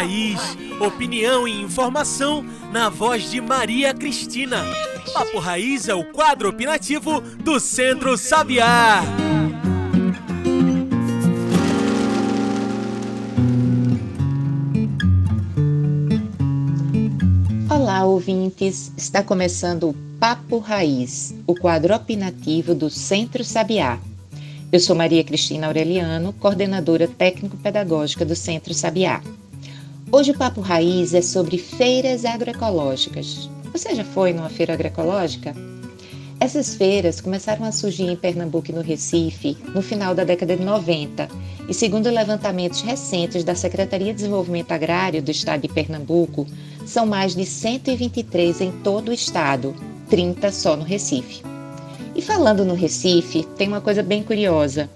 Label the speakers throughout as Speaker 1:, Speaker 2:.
Speaker 1: Raiz, opinião e informação na voz de Maria Cristina. Papo Raiz é o quadro opinativo do Centro Sabiá.
Speaker 2: Olá, ouvintes! Está começando o Papo Raiz, o quadro opinativo do Centro Sabiá. Eu sou Maria Cristina Aureliano, coordenadora técnico-pedagógica do Centro Sabiá. Hoje o Papo Raiz é sobre feiras agroecológicas. Você já foi numa feira agroecológica? Essas feiras começaram a surgir em Pernambuco e no Recife no final da década de 90 e, segundo levantamentos recentes da Secretaria de Desenvolvimento Agrário do Estado de Pernambuco, são mais de 123 em todo o estado, 30 só no Recife. E falando no Recife, tem uma coisa bem curiosa.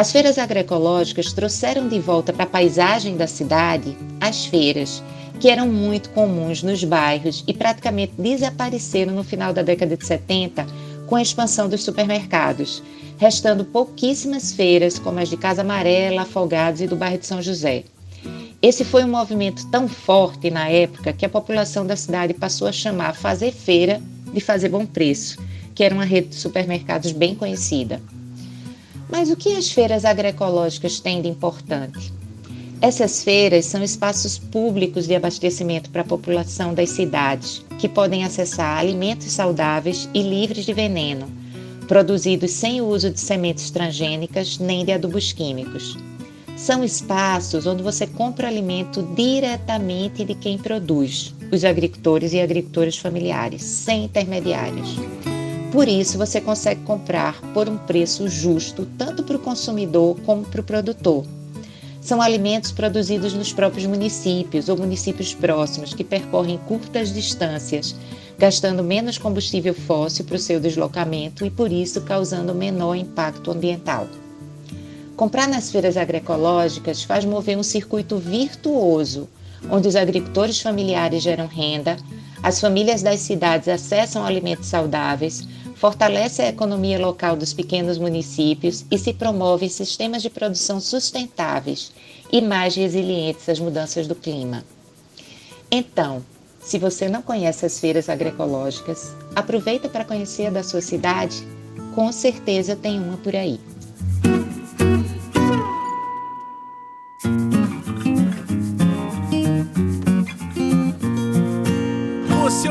Speaker 2: As feiras agroecológicas trouxeram de volta para a paisagem da cidade as feiras, que eram muito comuns nos bairros e praticamente desapareceram no final da década de 70 com a expansão dos supermercados, restando pouquíssimas feiras como as de Casa Amarela, Afogados e do bairro de São José. Esse foi um movimento tão forte na época que a população da cidade passou a chamar fazer feira de fazer bom preço que era uma rede de supermercados bem conhecida. Mas o que as feiras agroecológicas têm de importante? Essas feiras são espaços públicos de abastecimento para a população das cidades, que podem acessar alimentos saudáveis e livres de veneno, produzidos sem o uso de sementes transgênicas nem de adubos químicos. São espaços onde você compra alimento diretamente de quem produz, os agricultores e agricultoras familiares, sem intermediários. Por isso, você consegue comprar por um preço justo, tanto para o consumidor como para o produtor. São alimentos produzidos nos próprios municípios ou municípios próximos que percorrem curtas distâncias, gastando menos combustível fóssil para o seu deslocamento e, por isso, causando menor impacto ambiental. Comprar nas feiras agroecológicas faz mover um circuito virtuoso, onde os agricultores familiares geram renda, as famílias das cidades acessam alimentos saudáveis, fortalece a economia local dos pequenos municípios e se promove sistemas de produção sustentáveis e mais resilientes às mudanças do clima. Então, se você não conhece as feiras agroecológicas, aproveita para conhecer a da sua cidade, com certeza tem uma por aí.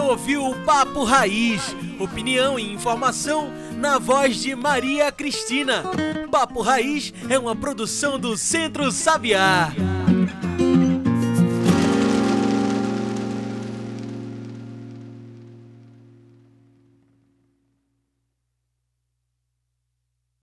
Speaker 1: Ouviu o Papo Raiz opinião e informação na voz de Maria Cristina. Papo Raiz é uma produção do Centro Sabiá.